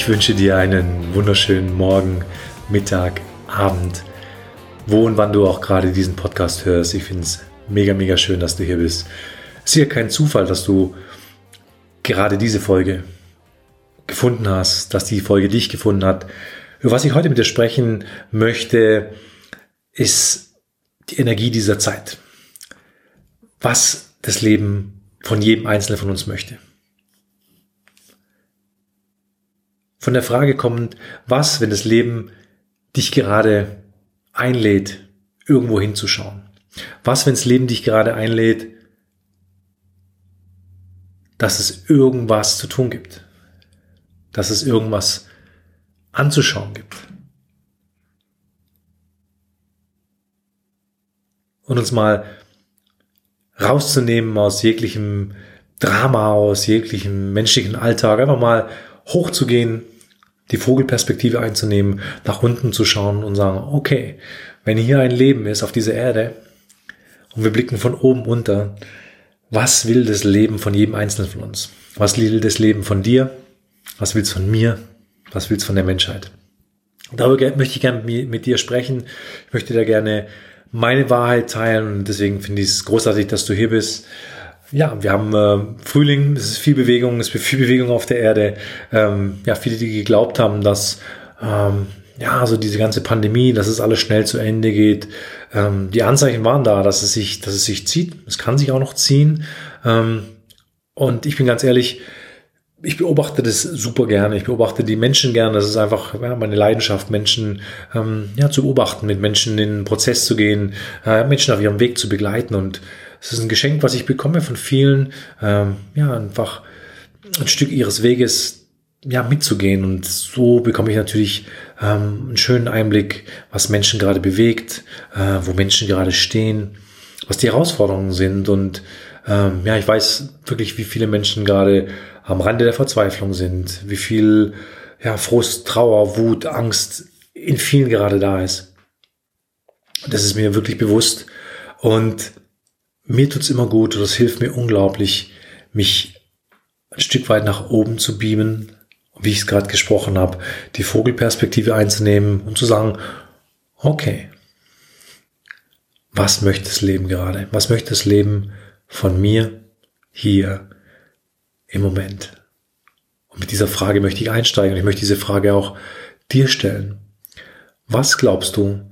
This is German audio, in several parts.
Ich wünsche dir einen wunderschönen Morgen, Mittag, Abend, wo und wann du auch gerade diesen Podcast hörst. Ich finde es mega, mega schön, dass du hier bist. Es ist ja kein Zufall, dass du gerade diese Folge gefunden hast, dass die Folge dich gefunden hat. Über was ich heute mit dir sprechen möchte, ist die Energie dieser Zeit. Was das Leben von jedem Einzelnen von uns möchte. Von der Frage kommend, was, wenn das Leben dich gerade einlädt, irgendwo hinzuschauen? Was, wenn das Leben dich gerade einlädt, dass es irgendwas zu tun gibt? Dass es irgendwas anzuschauen gibt? Und uns mal rauszunehmen aus jeglichem Drama, aus jeglichem menschlichen Alltag, einfach mal hochzugehen die Vogelperspektive einzunehmen, nach unten zu schauen und sagen, okay, wenn hier ein Leben ist auf dieser Erde und wir blicken von oben unter, was will das Leben von jedem Einzelnen von uns? Was will das Leben von dir? Was will es von mir? Was will es von der Menschheit? Darüber möchte ich gerne mit dir sprechen. Ich möchte da gerne meine Wahrheit teilen und deswegen finde ich es großartig, dass du hier bist. Ja, wir haben äh, Frühling, es ist viel Bewegung, es ist viel Bewegung auf der Erde. Ähm, ja, viele, die geglaubt haben, dass ähm, ja, also diese ganze Pandemie, dass es alles schnell zu Ende geht. Ähm, die Anzeichen waren da, dass es sich, dass es sich zieht. Es kann sich auch noch ziehen. Ähm, und ich bin ganz ehrlich, ich beobachte das super gerne. Ich beobachte die Menschen gerne. Das ist einfach ja, meine Leidenschaft, Menschen ähm, ja, zu beobachten, mit Menschen in den Prozess zu gehen, äh, Menschen auf ihrem Weg zu begleiten und es ist ein Geschenk, was ich bekomme von vielen, ähm, ja, einfach ein Stück ihres Weges ja, mitzugehen. Und so bekomme ich natürlich ähm, einen schönen Einblick, was Menschen gerade bewegt, äh, wo Menschen gerade stehen, was die Herausforderungen sind. Und ähm, ja, ich weiß wirklich, wie viele Menschen gerade am Rande der Verzweiflung sind, wie viel ja, Frust, Trauer, Wut, Angst in vielen gerade da ist. Das ist mir wirklich bewusst. Und mir tut's immer gut und es hilft mir unglaublich, mich ein Stück weit nach oben zu beamen, wie ich es gerade gesprochen habe, die Vogelperspektive einzunehmen und zu sagen, okay, was möchte das Leben gerade? Was möchte das Leben von mir hier im Moment? Und mit dieser Frage möchte ich einsteigen und ich möchte diese Frage auch dir stellen. Was glaubst du,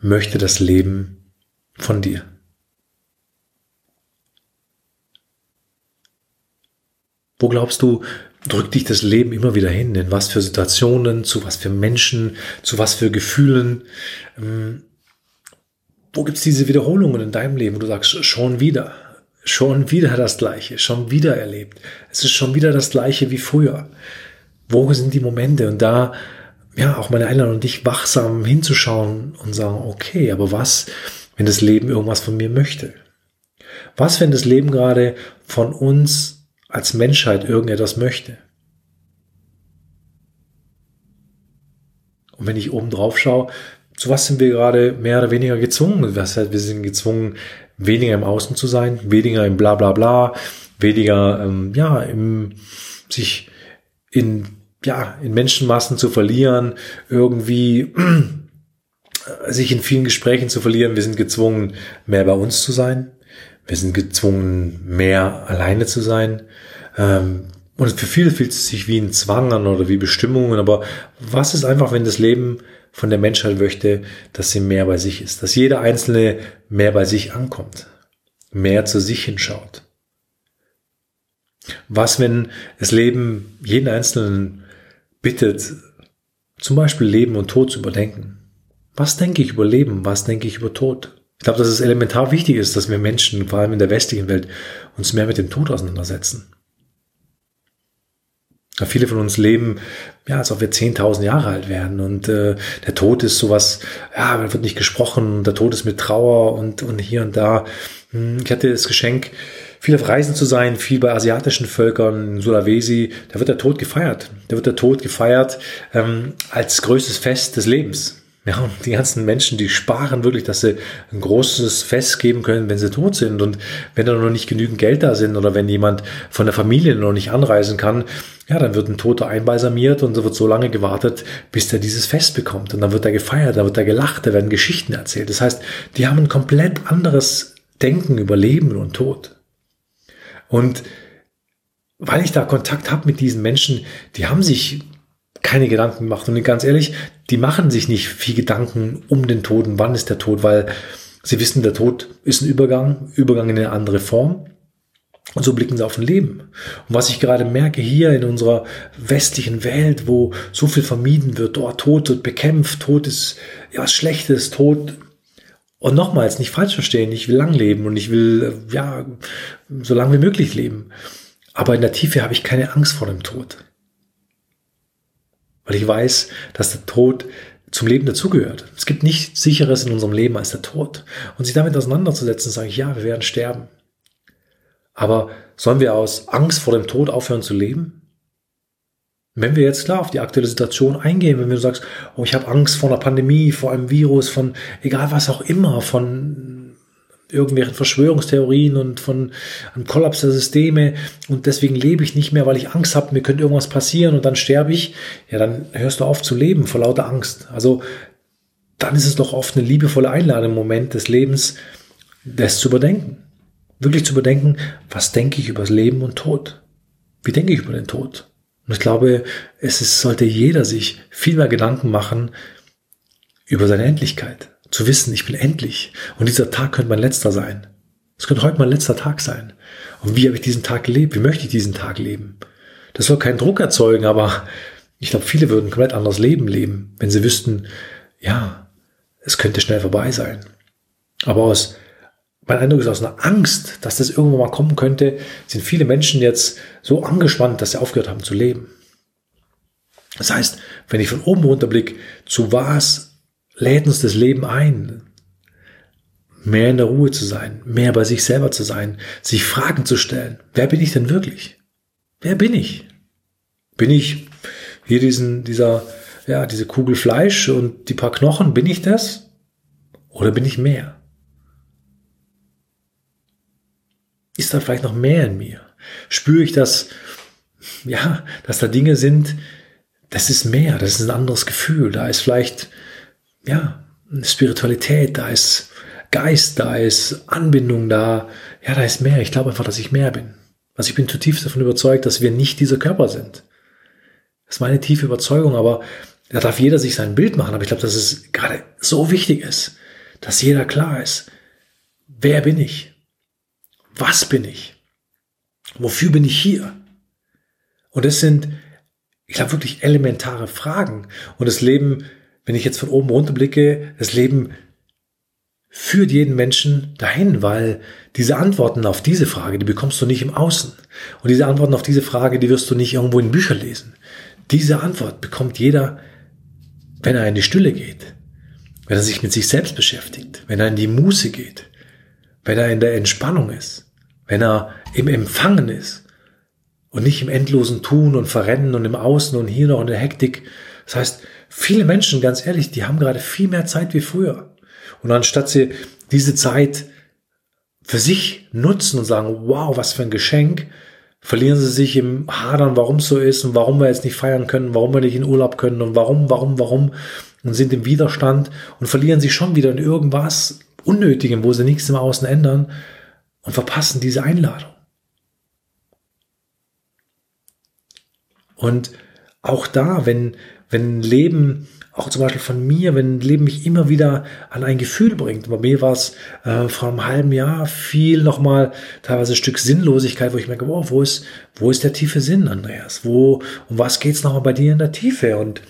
möchte das Leben von dir? Wo glaubst du, drückt dich das Leben immer wieder hin? In was für Situationen, zu was für Menschen, zu was für Gefühlen? Ähm, wo gibt's diese Wiederholungen in deinem Leben, du sagst, schon wieder, schon wieder das Gleiche, schon wieder erlebt. Es ist schon wieder das Gleiche wie früher. Wo sind die Momente? Und da, ja, auch meine Einladung dich wachsam hinzuschauen und sagen, okay, aber was, wenn das Leben irgendwas von mir möchte? Was, wenn das Leben gerade von uns als Menschheit irgendetwas möchte. Und wenn ich oben drauf schaue, zu was sind wir gerade mehr oder weniger gezwungen? Das heißt, wir sind gezwungen, weniger im Außen zu sein, weniger im Blablabla, weniger ähm, ja, im sich in ja, in Menschenmassen zu verlieren, irgendwie sich in vielen Gesprächen zu verlieren. Wir sind gezwungen, mehr bei uns zu sein. Wir sind gezwungen, mehr alleine zu sein. Ähm, und für viele fühlt es sich wie ein Zwang an oder wie Bestimmungen. Aber was ist einfach, wenn das Leben von der Menschheit möchte, dass sie mehr bei sich ist, dass jeder Einzelne mehr bei sich ankommt, mehr zu sich hinschaut? Was, wenn das Leben jeden Einzelnen bittet, zum Beispiel Leben und Tod zu überdenken? Was denke ich über Leben? Was denke ich über Tod? Ich glaube, dass es elementar wichtig ist, dass wir Menschen, vor allem in der westlichen Welt, uns mehr mit dem Tod auseinandersetzen. Ja, viele von uns leben, ja, als ob wir 10.000 Jahre alt werden und äh, der Tod ist sowas, ja, man wird nicht gesprochen, der Tod ist mit Trauer und, und hier und da. Hm, ich hatte das Geschenk, viel auf Reisen zu sein, viel bei asiatischen Völkern, in Sulawesi, da wird der Tod gefeiert. Da wird der Tod gefeiert ähm, als größtes Fest des Lebens. Ja, und die ganzen Menschen, die sparen wirklich, dass sie ein großes Fest geben können, wenn sie tot sind. Und wenn da noch nicht genügend Geld da sind oder wenn jemand von der Familie noch nicht anreisen kann, ja, dann wird ein Toter einbalsamiert und da wird so lange gewartet, bis der dieses Fest bekommt. Und dann wird er gefeiert, dann wird er gelacht, da werden Geschichten erzählt. Das heißt, die haben ein komplett anderes Denken über Leben und Tod. Und weil ich da Kontakt habe mit diesen Menschen, die haben sich keine Gedanken gemacht. Und ganz ehrlich, die machen sich nicht viel Gedanken um den Tod und wann ist der Tod, weil sie wissen, der Tod ist ein Übergang, Übergang in eine andere Form. Und so blicken sie auf ein Leben. Und was ich gerade merke hier in unserer westlichen Welt, wo so viel vermieden wird, oh, Tod wird bekämpft, Tod ist ja was Schlechtes, Tod. Und nochmals, nicht falsch verstehen, ich will lang leben und ich will, ja, so lange wie möglich leben. Aber in der Tiefe habe ich keine Angst vor dem Tod. Weil ich weiß, dass der Tod zum Leben dazugehört. Es gibt nichts sicheres in unserem Leben als der Tod. Und sich damit auseinanderzusetzen, sage ich, ja, wir werden sterben. Aber sollen wir aus Angst vor dem Tod aufhören zu leben? Wenn wir jetzt klar auf die aktuelle Situation eingehen, wenn du sagst, oh, ich habe Angst vor einer Pandemie, vor einem Virus, von egal was auch immer, von irgendwelchen Verschwörungstheorien und von einem Kollaps der Systeme und deswegen lebe ich nicht mehr, weil ich Angst habe, mir könnte irgendwas passieren und dann sterbe ich, ja, dann hörst du auf zu leben vor lauter Angst. Also dann ist es doch oft eine liebevolle Einladung im Moment des Lebens, das zu überdenken. Wirklich zu überdenken, was denke ich über das Leben und Tod? Wie denke ich über den Tod? Und ich glaube, es ist, sollte jeder sich viel mehr Gedanken machen über seine Endlichkeit. Zu wissen, ich bin endlich. Und dieser Tag könnte mein letzter sein. Es könnte heute mein letzter Tag sein. Und wie habe ich diesen Tag gelebt? Wie möchte ich diesen Tag leben? Das soll keinen Druck erzeugen, aber ich glaube, viele würden komplett anderes Leben leben, wenn sie wüssten, ja, es könnte schnell vorbei sein. Aber aus, mein Eindruck ist aus einer Angst, dass das irgendwann mal kommen könnte, sind viele Menschen jetzt so angespannt, dass sie aufgehört haben zu leben. Das heißt, wenn ich von oben runter blicke, zu was lädt uns das Leben ein, mehr in der Ruhe zu sein, mehr bei sich selber zu sein, sich Fragen zu stellen. Wer bin ich denn wirklich? Wer bin ich? Bin ich hier diesen, dieser, ja, diese Kugel Fleisch und die paar Knochen? Bin ich das? Oder bin ich mehr? Ist da vielleicht noch mehr in mir? Spüre ich, dass, ja, dass da Dinge sind, das ist mehr, das ist ein anderes Gefühl. Da ist vielleicht ja, Spiritualität, da ist Geist, da ist Anbindung da. Ja, da ist mehr. Ich glaube einfach, dass ich mehr bin. Also ich bin zutiefst davon überzeugt, dass wir nicht dieser Körper sind. Das ist meine tiefe Überzeugung, aber da darf jeder sich sein Bild machen. Aber ich glaube, dass es gerade so wichtig ist, dass jeder klar ist, wer bin ich? Was bin ich? Wofür bin ich hier? Und das sind, ich glaube, wirklich elementare Fragen. Und das Leben wenn ich jetzt von oben runter blicke, das Leben führt jeden Menschen dahin, weil diese Antworten auf diese Frage, die bekommst du nicht im Außen. Und diese Antworten auf diese Frage, die wirst du nicht irgendwo in Büchern lesen. Diese Antwort bekommt jeder, wenn er in die Stille geht, wenn er sich mit sich selbst beschäftigt, wenn er in die Muße geht, wenn er in der Entspannung ist, wenn er im Empfangen ist und nicht im endlosen Tun und Verrennen und im Außen und hier noch in der Hektik. Das heißt, Viele Menschen, ganz ehrlich, die haben gerade viel mehr Zeit wie früher. Und anstatt sie diese Zeit für sich nutzen und sagen, wow, was für ein Geschenk, verlieren sie sich im Hadern, warum es so ist und warum wir jetzt nicht feiern können, warum wir nicht in Urlaub können und warum, warum, warum und sind im Widerstand und verlieren sich schon wieder in irgendwas Unnötigem, wo sie nichts im Außen ändern und verpassen diese Einladung. Und auch da, wenn, wenn Leben, auch zum Beispiel von mir, wenn Leben mich immer wieder an ein Gefühl bringt. Bei mir war es äh, vor einem halben Jahr viel nochmal teilweise ein Stück Sinnlosigkeit, wo ich merke, wow, wo ist, wo ist der tiefe Sinn, Andreas? Wo, um was geht's nochmal bei dir in der Tiefe? Und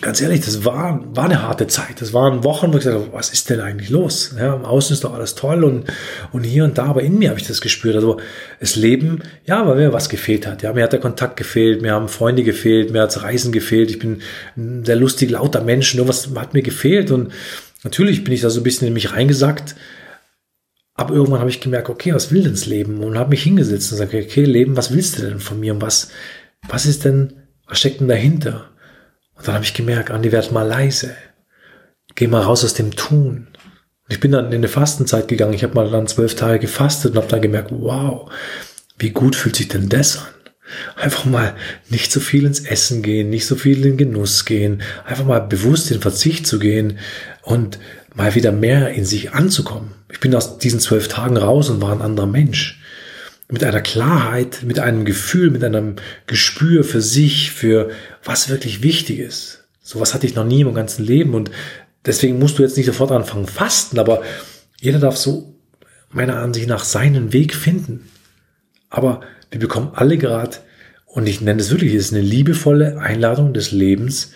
ganz ehrlich, das war, war eine harte Zeit. Das waren Wochen, wo ich gesagt habe, was ist denn eigentlich los? Ja, im Außen ist doch alles toll und, und hier und da, aber in mir habe ich das gespürt. Also das Leben, ja, weil mir was gefehlt hat. Ja, mir hat der Kontakt gefehlt, mir haben Freunde gefehlt, mir hat's Reisen gefehlt. Ich bin ein sehr lustig, lauter Mensch, nur was hat mir gefehlt. Und natürlich bin ich da so ein bisschen in mich reingesackt. Aber irgendwann habe ich gemerkt, okay, was will denn das Leben? Und habe mich hingesetzt und gesagt, okay, Leben, was willst du denn von mir? Und was, was ist denn, was steckt denn dahinter? Und dann habe ich gemerkt, Andi, werd mal leise. geh mal raus aus dem Tun. Und ich bin dann in eine Fastenzeit gegangen. Ich habe mal dann zwölf Tage gefastet und habe dann gemerkt, wow, wie gut fühlt sich denn das an? Einfach mal nicht so viel ins Essen gehen, nicht so viel in den Genuss gehen, einfach mal bewusst in Verzicht zu gehen und mal wieder mehr in sich anzukommen. Ich bin aus diesen zwölf Tagen raus und war ein anderer Mensch. Mit einer Klarheit, mit einem Gefühl, mit einem Gespür für sich, für was wirklich wichtig ist. Sowas hatte ich noch nie im ganzen Leben und deswegen musst du jetzt nicht sofort anfangen fasten, aber jeder darf so meiner Ansicht nach seinen Weg finden. Aber wir bekommen alle gerade, und ich nenne es wirklich, es ist eine liebevolle Einladung des Lebens,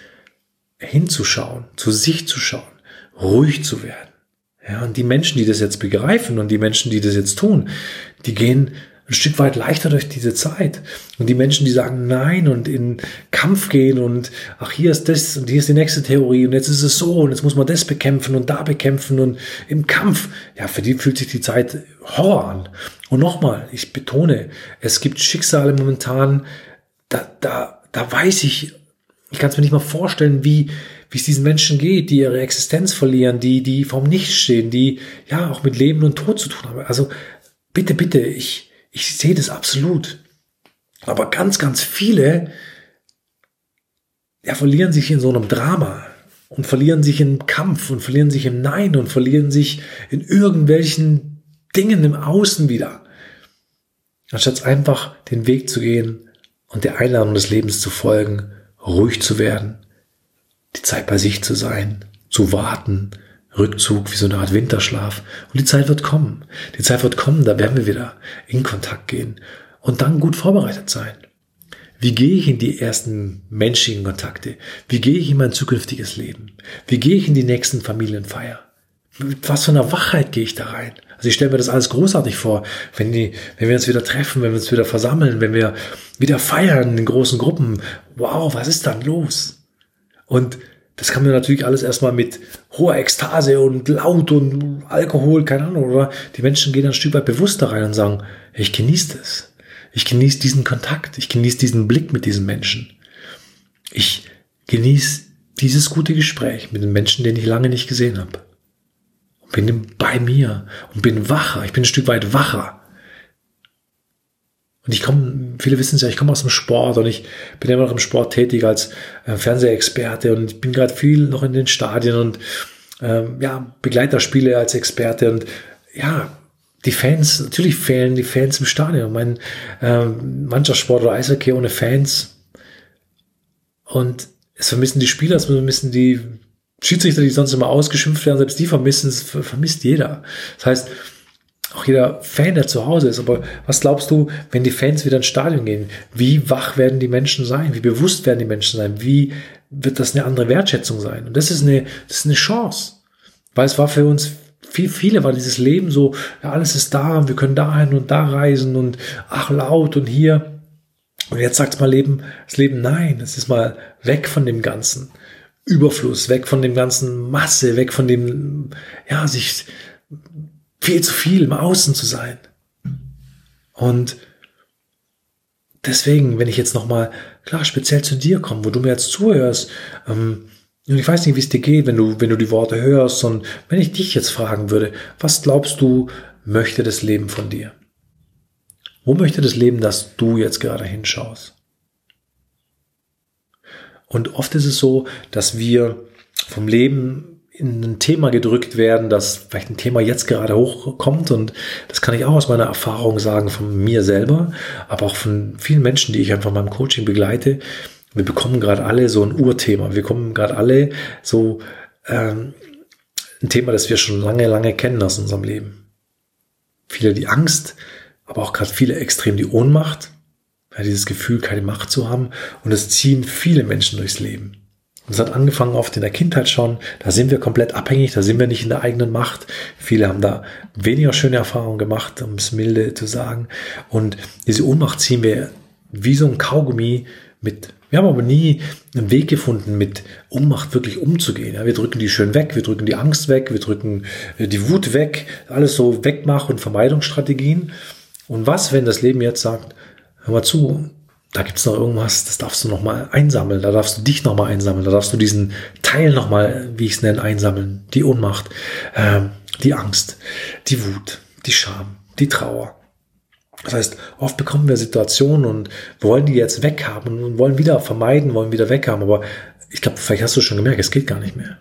hinzuschauen, zu sich zu schauen, ruhig zu werden. Ja, und die Menschen, die das jetzt begreifen und die Menschen, die das jetzt tun, die gehen ein Stück weit leichter durch diese Zeit. Und die Menschen, die sagen Nein und in Kampf gehen und ach, hier ist das und hier ist die nächste Theorie und jetzt ist es so und jetzt muss man das bekämpfen und da bekämpfen und im Kampf, ja, für die fühlt sich die Zeit Horror an. Und nochmal, ich betone, es gibt Schicksale momentan, da, da, da weiß ich, ich kann es mir nicht mal vorstellen, wie, wie es diesen Menschen geht, die ihre Existenz verlieren, die, die vom Nichts stehen, die ja auch mit Leben und Tod zu tun haben. Also bitte, bitte, ich, ich sehe das absolut. Aber ganz, ganz viele ja, verlieren sich in so einem Drama und verlieren sich im Kampf und verlieren sich im Nein und verlieren sich in irgendwelchen Dingen im Außen wieder. Anstatt einfach den Weg zu gehen und der Einladung des Lebens zu folgen, ruhig zu werden, die Zeit bei sich zu sein, zu warten, Rückzug, wie so eine Art Winterschlaf. Und die Zeit wird kommen. Die Zeit wird kommen, da werden wir wieder in Kontakt gehen und dann gut vorbereitet sein. Wie gehe ich in die ersten menschlichen Kontakte? Wie gehe ich in mein zukünftiges Leben? Wie gehe ich in die nächsten Familienfeier? Mit was für einer Wachheit gehe ich da rein? Also ich stelle mir das alles großartig vor, wenn, die, wenn wir uns wieder treffen, wenn wir uns wieder versammeln, wenn wir wieder feiern in großen Gruppen. Wow, was ist dann los? Und das kann man natürlich alles erstmal mit hoher Ekstase und laut und Alkohol, keine Ahnung, oder? Die Menschen gehen ein Stück weit bewusster rein und sagen, ich genieße das. Ich genieße diesen Kontakt. Ich genieße diesen Blick mit diesen Menschen. Ich genieße dieses gute Gespräch mit den Menschen, den ich lange nicht gesehen habe. Und bin bei mir und bin wacher. Ich bin ein Stück weit wacher. Und ich komme, viele wissen es ja, ich komme aus dem Sport und ich bin immer noch im Sport tätig als äh, Fernsehexperte und ich bin gerade viel noch in den Stadien und ähm, ja, Begleiterspiele als Experte und ja, die Fans, natürlich fehlen die Fans im Stadion. Mein ähm, Mannschaftssport oder Eishockey ohne Fans. Und es vermissen die Spieler, es vermissen die Schiedsrichter, die sonst immer ausgeschimpft werden, selbst die vermissen es, vermisst jeder. Das heißt, auch jeder Fan, der zu Hause ist. Aber was glaubst du, wenn die Fans wieder ins Stadion gehen? Wie wach werden die Menschen sein? Wie bewusst werden die Menschen sein? Wie wird das eine andere Wertschätzung sein? Und das ist eine, das ist eine Chance. Weil es war für uns viel, viele war dieses Leben so, ja, alles ist da wir können dahin und da reisen und ach, laut und hier. Und jetzt sagt mal Leben, das Leben, nein, es ist mal weg von dem ganzen Überfluss, weg von dem ganzen Masse, weg von dem, ja, sich viel zu viel im Außen zu sein. Und deswegen, wenn ich jetzt nochmal, klar, speziell zu dir komme, wo du mir jetzt zuhörst, ähm, und ich weiß nicht, wie es dir geht, wenn du, wenn du die Worte hörst, und wenn ich dich jetzt fragen würde, was glaubst du, möchte das Leben von dir? Wo möchte das Leben, dass du jetzt gerade hinschaust? Und oft ist es so, dass wir vom Leben in ein Thema gedrückt werden, das vielleicht ein Thema jetzt gerade hochkommt und das kann ich auch aus meiner Erfahrung sagen von mir selber, aber auch von vielen Menschen, die ich einfach in meinem Coaching begleite. Wir bekommen gerade alle so ein Urthema. Wir kommen gerade alle so ähm, ein Thema, das wir schon lange, lange kennen aus unserem Leben. Viele die Angst, aber auch gerade viele extrem die Ohnmacht, ja, dieses Gefühl, keine Macht zu haben. Und es ziehen viele Menschen durchs Leben. Das hat angefangen oft in der Kindheit schon. Da sind wir komplett abhängig, da sind wir nicht in der eigenen Macht. Viele haben da weniger schöne Erfahrungen gemacht, um es milde zu sagen. Und diese Ohnmacht ziehen wir wie so ein Kaugummi mit. Wir haben aber nie einen Weg gefunden, mit Ohnmacht wirklich umzugehen. Wir drücken die schön weg, wir drücken die Angst weg, wir drücken äh, die Wut weg, alles so Wegmach- und Vermeidungsstrategien. Und was, wenn das Leben jetzt sagt, hör mal zu, da gibt's noch irgendwas, das darfst du noch mal einsammeln, da darfst du dich noch mal einsammeln, da darfst du diesen Teil noch mal, wie ich es nenne, einsammeln. Die Ohnmacht, äh, die Angst, die Wut, die Scham, die Trauer. Das heißt, oft bekommen wir Situationen und wollen die jetzt weghaben und wollen wieder vermeiden, wollen wieder weghaben. Aber ich glaube, vielleicht hast du schon gemerkt, es geht gar nicht mehr.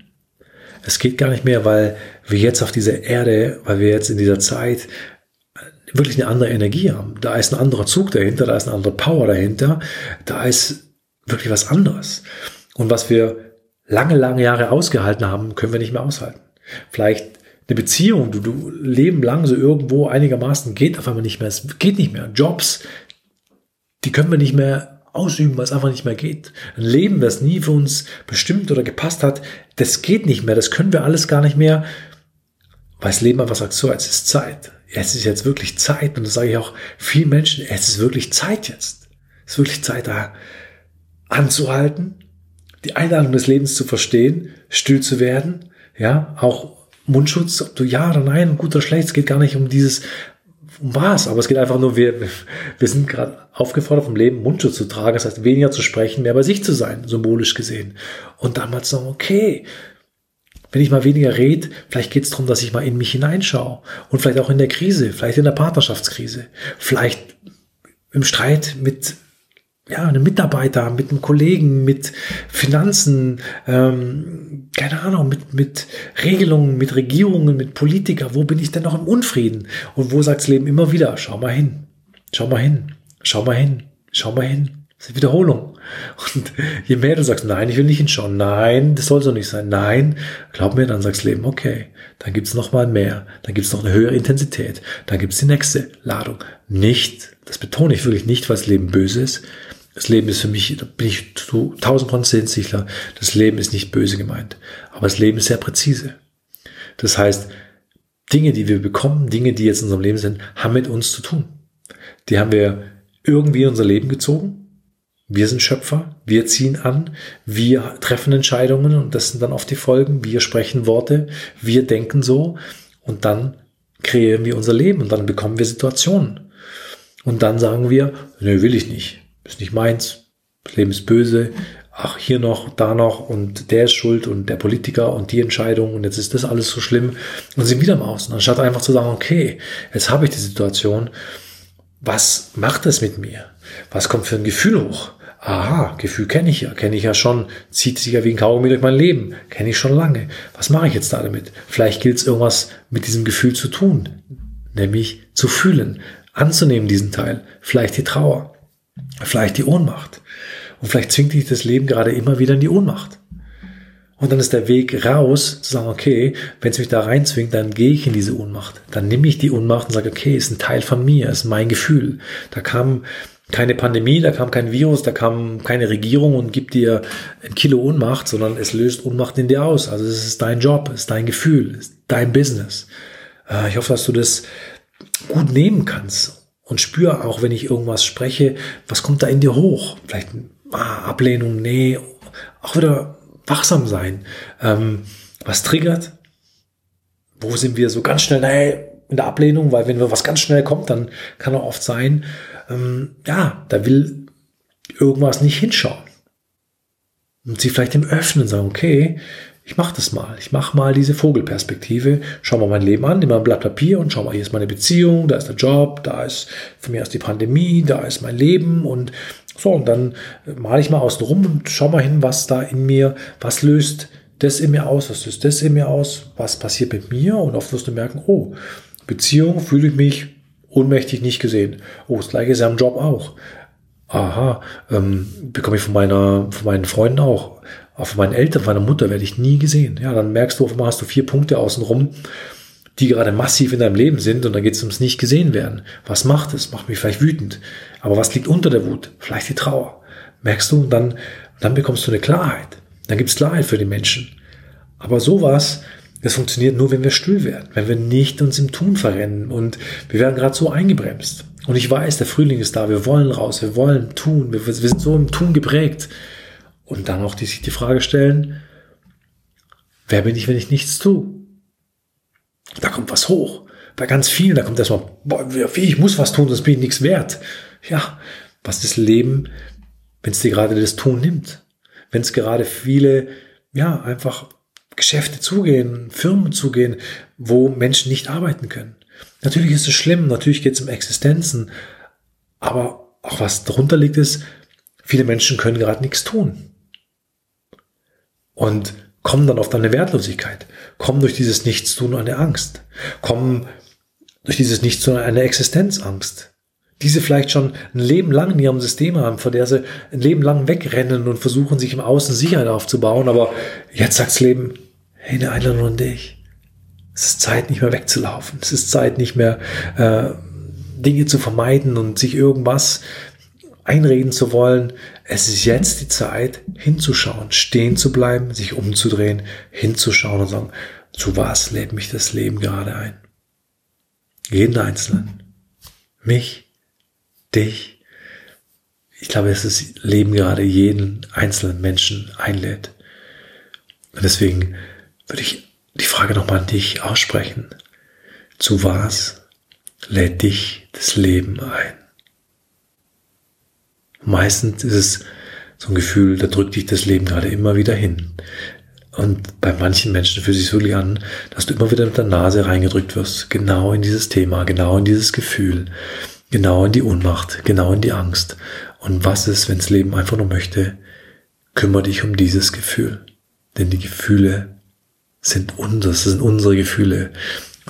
Es geht gar nicht mehr, weil wir jetzt auf dieser Erde, weil wir jetzt in dieser Zeit wirklich eine andere Energie haben. Da ist ein anderer Zug dahinter, da ist eine andere Power dahinter, da ist wirklich was anderes. Und was wir lange, lange Jahre ausgehalten haben, können wir nicht mehr aushalten. Vielleicht eine Beziehung, du, du Leben lang so irgendwo einigermaßen geht auf einmal nicht mehr. Es geht nicht mehr. Jobs, die können wir nicht mehr ausüben, weil es einfach nicht mehr geht. Ein Leben, das nie für uns bestimmt oder gepasst hat, das geht nicht mehr. Das können wir alles gar nicht mehr, weil das Leben einfach sagt, so, jetzt ist Zeit. Es ist jetzt wirklich Zeit. Und das sage ich auch vielen Menschen, es ist wirklich Zeit jetzt. Es ist wirklich Zeit, da anzuhalten, die Einladung des Lebens zu verstehen, still zu werden, ja, auch Mundschutz, ob du ja oder nein, gut oder schlecht, es geht gar nicht um dieses, um was, aber es geht einfach nur, wir, wir sind gerade aufgefordert vom Leben, Mundschutz zu tragen, das heißt weniger zu sprechen, mehr bei sich zu sein, symbolisch gesehen. Und damals sagen, okay, wenn ich mal weniger rede, vielleicht geht es darum, dass ich mal in mich hineinschaue. Und vielleicht auch in der Krise, vielleicht in der Partnerschaftskrise, vielleicht im Streit mit ja, einem Mitarbeiter, mit einem Kollegen, mit Finanzen, ähm, keine Ahnung, mit, mit Regelungen, mit Regierungen, mit Politiker, wo bin ich denn noch im Unfrieden? Und wo sagt das Leben immer wieder, schau mal hin, schau mal hin, schau mal hin, schau mal hin. Das ist Wiederholung. Und je mehr du sagst, nein, ich will nicht hinschauen, nein, das soll so nicht sein, nein, glaub mir, dann sagst das Leben, okay, dann gibt's noch mal mehr, dann gibt's noch eine höhere Intensität, dann gibt's die nächste Ladung. Nicht, das betone ich wirklich nicht, weil das Leben böse ist, das Leben ist für mich, da bin ich zu 1000 Prozent sicher, das Leben ist nicht böse gemeint. Aber das Leben ist sehr präzise. Das heißt, Dinge, die wir bekommen, Dinge, die jetzt in unserem Leben sind, haben mit uns zu tun. Die haben wir irgendwie in unser Leben gezogen. Wir sind Schöpfer, wir ziehen an, wir treffen Entscheidungen und das sind dann oft die Folgen. Wir sprechen Worte, wir denken so und dann kreieren wir unser Leben und dann bekommen wir Situationen. Und dann sagen wir, nö, will ich nicht ist nicht meins, das Leben ist böse, ach, hier noch, da noch und der ist schuld und der Politiker und die Entscheidung und jetzt ist das alles so schlimm und sind wieder im Außen, anstatt einfach zu sagen, okay, jetzt habe ich die Situation, was macht das mit mir? Was kommt für ein Gefühl hoch? Aha, Gefühl kenne ich ja, kenne ich ja schon, zieht sich ja wie ein Kaugummi durch mein Leben, kenne ich schon lange. Was mache ich jetzt da damit? Vielleicht gilt es irgendwas mit diesem Gefühl zu tun, nämlich zu fühlen, anzunehmen diesen Teil, vielleicht die Trauer. Vielleicht die Ohnmacht. Und vielleicht zwingt dich das Leben gerade immer wieder in die Ohnmacht. Und dann ist der Weg raus, zu sagen, okay, wenn es mich da reinzwingt, dann gehe ich in diese Ohnmacht. Dann nehme ich die Ohnmacht und sage, okay, ist ein Teil von mir, ist mein Gefühl. Da kam keine Pandemie, da kam kein Virus, da kam keine Regierung und gibt dir ein Kilo Ohnmacht, sondern es löst Ohnmacht in dir aus. Also es ist dein Job, es ist dein Gefühl, es ist dein Business. Äh, ich hoffe, dass du das gut nehmen kannst und spür auch, wenn ich irgendwas spreche, was kommt da in dir hoch? Vielleicht ah, Ablehnung, nee, auch wieder wachsam sein. Ähm, was triggert? Wo sind wir so ganz schnell nee, in der Ablehnung? Weil wenn was ganz schnell kommt, dann kann auch oft sein, ähm, ja, da will irgendwas nicht hinschauen. Und sie vielleicht im Öffnen sagen, okay, ich mache das mal. Ich mache mal diese Vogelperspektive. Schau mal mein Leben an, nimm mal ein Blatt Papier und schau mal, hier ist meine Beziehung, da ist der Job, da ist für mich erst die Pandemie, da ist mein Leben und so. Und dann male ich mal außen rum und schau mal hin, was da in mir, was löst das in mir aus, was löst das in mir aus, was passiert mit mir und oft wirst du merken, oh, Beziehung fühle ich mich ohnmächtig nicht gesehen. Oh, das gleiche ist ja im Job auch. Aha, ähm, bekomme ich von meiner, von meinen Freunden auch. Aber von meinen Eltern, von meiner Mutter werde ich nie gesehen. Ja, dann merkst du, auf einmal hast du vier Punkte außenrum, die gerade massiv in deinem Leben sind und dann geht es ums nicht gesehen werden. Was macht es? Macht mich vielleicht wütend. Aber was liegt unter der Wut? Vielleicht die Trauer. Merkst du? Und dann, dann bekommst du eine Klarheit. Dann gibt es Klarheit für die Menschen. Aber sowas, das funktioniert nur, wenn wir still werden, wenn wir nicht uns im Tun verrennen und wir werden gerade so eingebremst. Und ich weiß, der Frühling ist da, wir wollen raus, wir wollen tun, wir, wir sind so im Tun geprägt. Und dann auch die, sich die Frage stellen, wer bin ich, wenn ich nichts tue? Da kommt was hoch. Bei ganz vielen, da kommt erstmal, boah, ich muss was tun, sonst bin ich nichts wert. Ja, Was das Leben, wenn es dir gerade das Tun nimmt. Wenn es gerade viele, ja, einfach Geschäfte zugehen, Firmen zugehen, wo Menschen nicht arbeiten können. Natürlich ist es schlimm, natürlich geht es um Existenzen, aber auch was darunter liegt ist, viele Menschen können gerade nichts tun. Und kommen dann auf eine Wertlosigkeit, kommen durch dieses Nichtstun eine Angst, kommen durch dieses Nichtstun eine Existenzangst. Diese vielleicht schon ein Leben lang in ihrem System haben, vor der sie ein Leben lang wegrennen und versuchen, sich im Außen Sicherheit aufzubauen. Aber jetzt sagt das Leben, hey, eine Einladung an dich. Es ist Zeit, nicht mehr wegzulaufen. Es ist Zeit, nicht mehr äh, Dinge zu vermeiden und sich irgendwas einreden zu wollen. Es ist jetzt die Zeit, hinzuschauen, stehen zu bleiben, sich umzudrehen, hinzuschauen und sagen, zu was lädt mich das Leben gerade ein? Jeden Einzelnen. Mich, dich. Ich glaube, dass das Leben gerade jeden einzelnen Menschen einlädt. Und deswegen würde ich die Frage nochmal an dich aussprechen. Zu was lädt dich das Leben ein? Meistens ist es so ein Gefühl, da drückt dich das Leben gerade immer wieder hin. Und bei manchen Menschen fühlt es sich wirklich an, dass du immer wieder mit der Nase reingedrückt wirst, genau in dieses Thema, genau in dieses Gefühl, genau in die Ohnmacht, genau in die Angst. Und was ist, wenn das Leben einfach nur möchte, kümmere dich um dieses Gefühl. Denn die Gefühle sind unseres, das sind unsere Gefühle.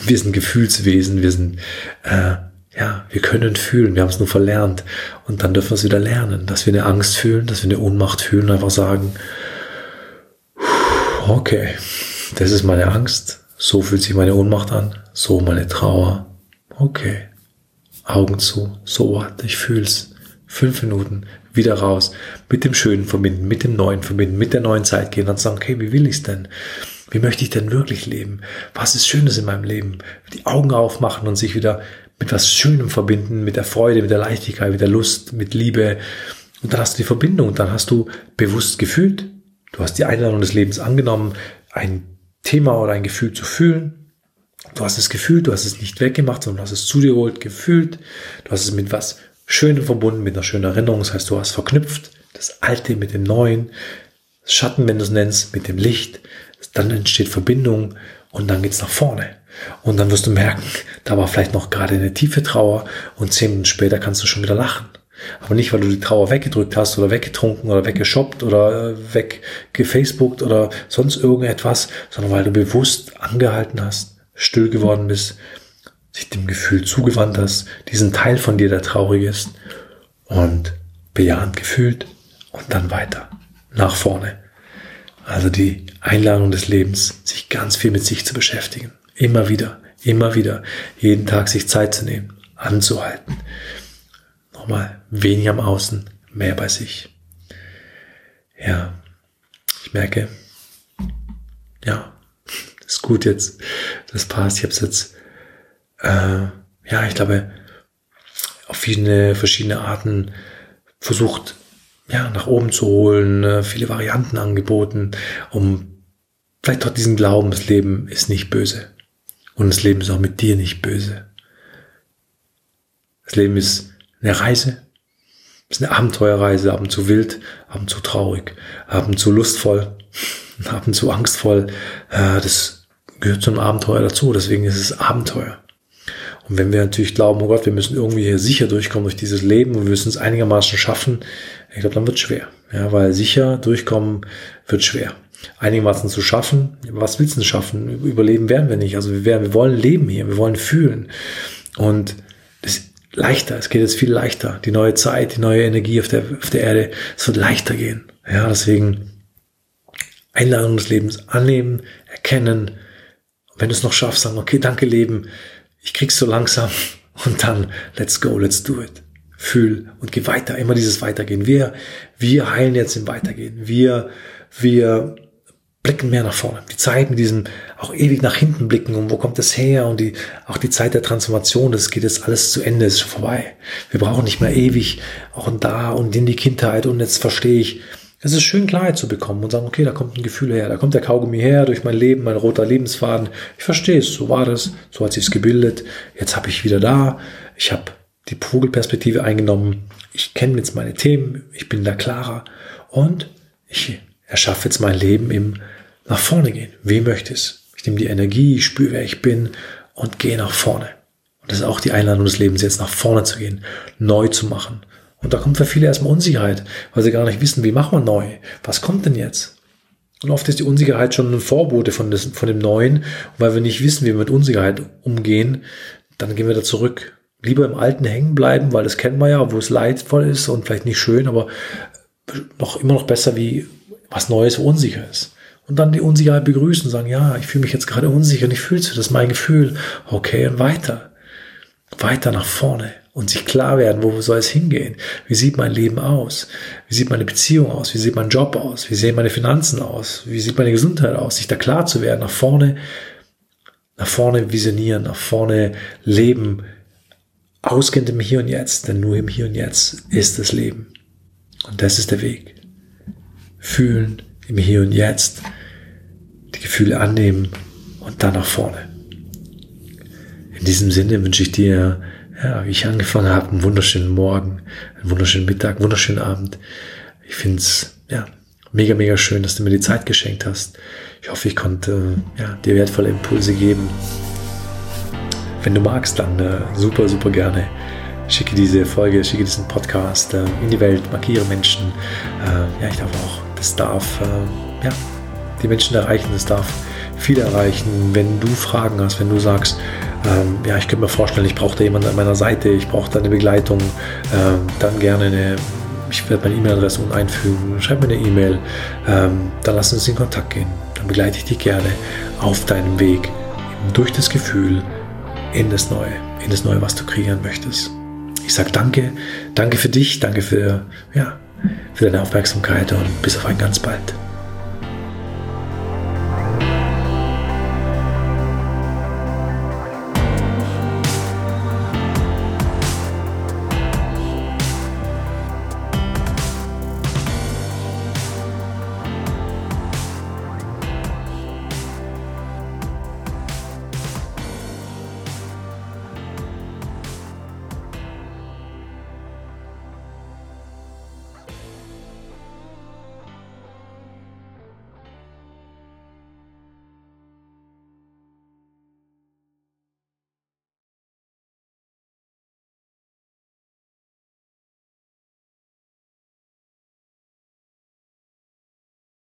Wir sind Gefühlswesen, wir sind, äh, ja, wir können fühlen, wir haben es nur verlernt. Und dann dürfen wir es wieder lernen, dass wir eine Angst fühlen, dass wir eine Ohnmacht fühlen, einfach sagen, okay, das ist meine Angst, so fühlt sich meine Ohnmacht an, so meine Trauer, okay, Augen zu, so what, ich fühl's. Fünf Minuten, wieder raus, mit dem Schönen verbinden, mit dem Neuen verbinden, mit der neuen Zeit gehen und sagen, okay, wie will ich's denn? Wie möchte ich denn wirklich leben? Was ist Schönes in meinem Leben? Die Augen aufmachen und sich wieder mit was Schönem verbinden, mit der Freude, mit der Leichtigkeit, mit der Lust, mit Liebe. Und dann hast du die Verbindung, dann hast du bewusst gefühlt, du hast die Einladung des Lebens angenommen, ein Thema oder ein Gefühl zu fühlen. Du hast es gefühlt, du hast es nicht weggemacht, sondern du hast es zu dir geholt, gefühlt. Du hast es mit was Schönem verbunden, mit einer schönen Erinnerung. Das heißt, du hast verknüpft das Alte mit dem Neuen, das Schatten, wenn du es nennst, mit dem Licht dann entsteht Verbindung und dann geht's nach vorne. Und dann wirst du merken, da war vielleicht noch gerade eine tiefe Trauer und zehn Minuten später kannst du schon wieder lachen. Aber nicht, weil du die Trauer weggedrückt hast oder weggetrunken oder weggeshoppt oder äh, weggefacebookt oder sonst irgendetwas, sondern weil du bewusst angehalten hast, still geworden bist, sich dem Gefühl zugewandt hast, diesen Teil von dir, der traurig ist und bejahend gefühlt und dann weiter nach vorne. Also die Einladung des Lebens, sich ganz viel mit sich zu beschäftigen. Immer wieder, immer wieder, jeden Tag sich Zeit zu nehmen, anzuhalten. Nochmal, weniger am Außen, mehr bei sich. Ja, ich merke, ja, ist gut jetzt, das passt. Ich habe es jetzt, äh, ja, ich glaube, auf viele verschiedene Arten versucht ja, nach oben zu holen, äh, viele Varianten angeboten, um vielleicht doch diesen Glauben, das Leben ist nicht böse. Und das Leben ist auch mit dir nicht böse. Das Leben ist eine Reise, ist eine Abenteuerreise, ab und zu wild, ab und zu traurig, ab und zu lustvoll, ab und zu angstvoll. Äh, das gehört zum Abenteuer dazu, deswegen ist es Abenteuer. Und wenn wir natürlich glauben, oh Gott, wir müssen irgendwie hier sicher durchkommen durch dieses Leben und wir müssen es einigermaßen schaffen, ich glaube, dann wird es schwer. Ja, weil sicher durchkommen wird schwer. Einigermaßen zu schaffen, was willst du denn schaffen? Überleben werden wir nicht. Also wir, werden, wir wollen leben hier, wir wollen fühlen. Und das ist leichter, es geht jetzt viel leichter. Die neue Zeit, die neue Energie auf der, auf der Erde, es wird leichter gehen. Ja, deswegen Einladung des Lebens annehmen, erkennen. wenn du es noch schaffst, sagen, okay, danke Leben, ich krieg's so langsam und dann let's go, let's do it. Fühl und geh weiter, immer dieses Weitergehen. Wir, wir heilen jetzt im Weitergehen. Wir, wir blicken mehr nach vorne. Die Zeit mit diesem auch ewig nach hinten blicken und wo kommt das her und die, auch die Zeit der Transformation, das geht jetzt alles zu Ende, ist schon vorbei. Wir brauchen nicht mehr ewig auch da und in die Kindheit und jetzt verstehe ich, es ist schön Klarheit zu bekommen und sagen, okay, da kommt ein Gefühl her, da kommt der Kaugummi her durch mein Leben, mein roter Lebensfaden. Ich verstehe es, so war das, so hat sich's gebildet. Jetzt habe ich wieder da, ich habe die Vogelperspektive eingenommen. Ich kenne jetzt meine Themen, ich bin da klarer und ich erschaffe jetzt mein Leben im nach vorne gehen. Wie möchte es? Ich nehme die Energie, ich spüre, wer ich bin und gehe nach vorne. Und das ist auch die Einladung des Lebens, jetzt nach vorne zu gehen, neu zu machen. Und da kommt für viele erstmal Unsicherheit, weil sie gar nicht wissen, wie machen wir neu? Was kommt denn jetzt? Und oft ist die Unsicherheit schon ein Vorbote von, des, von dem Neuen. Und weil wir nicht wissen, wie wir mit Unsicherheit umgehen, dann gehen wir da zurück. Lieber im Alten hängen bleiben, weil das kennen wir ja, wo es leidvoll ist und vielleicht nicht schön, aber noch immer noch besser wie was Neues, wo unsicher ist. Und dann die Unsicherheit begrüßen, sagen, ja, ich fühle mich jetzt gerade unsicher und ich fühle es, das ist mein Gefühl. Okay, und weiter. Weiter nach vorne und sich klar werden, wo soll es hingehen? Wie sieht mein Leben aus? Wie sieht meine Beziehung aus? Wie sieht mein Job aus? Wie sehen meine Finanzen aus? Wie sieht meine Gesundheit aus? Sich da klar zu werden, nach vorne, nach vorne visionieren, nach vorne leben, ausgehend im Hier und Jetzt, denn nur im Hier und Jetzt ist das Leben. Und das ist der Weg. Fühlen im Hier und Jetzt, die Gefühle annehmen und dann nach vorne. In diesem Sinne wünsche ich dir, ja, wie ich angefangen habe, einen wunderschönen Morgen, einen wunderschönen Mittag, einen wunderschönen Abend. Ich finde es ja, mega, mega schön, dass du mir die Zeit geschenkt hast. Ich hoffe, ich konnte ja, dir wertvolle Impulse geben. Wenn du magst, dann äh, super, super gerne schicke diese Folge, schicke diesen Podcast äh, in die Welt, markiere Menschen. Äh, ja, ich darf auch, das darf äh, ja, die Menschen erreichen, das darf viele erreichen. Wenn du Fragen hast, wenn du sagst, ähm, ja, ich könnte mir vorstellen, ich brauche da jemanden an meiner Seite, ich brauche da eine Begleitung, ähm, dann gerne eine, ich werde meine E-Mail-Adresse einfügen, schreib mir eine E-Mail, ähm, dann lass uns in Kontakt gehen. Dann begleite ich dich gerne auf deinem Weg durch das Gefühl in das Neue, in das Neue, was du kreieren möchtest. Ich sage danke, danke für dich, danke für, ja, für deine Aufmerksamkeit und bis auf ein ganz bald.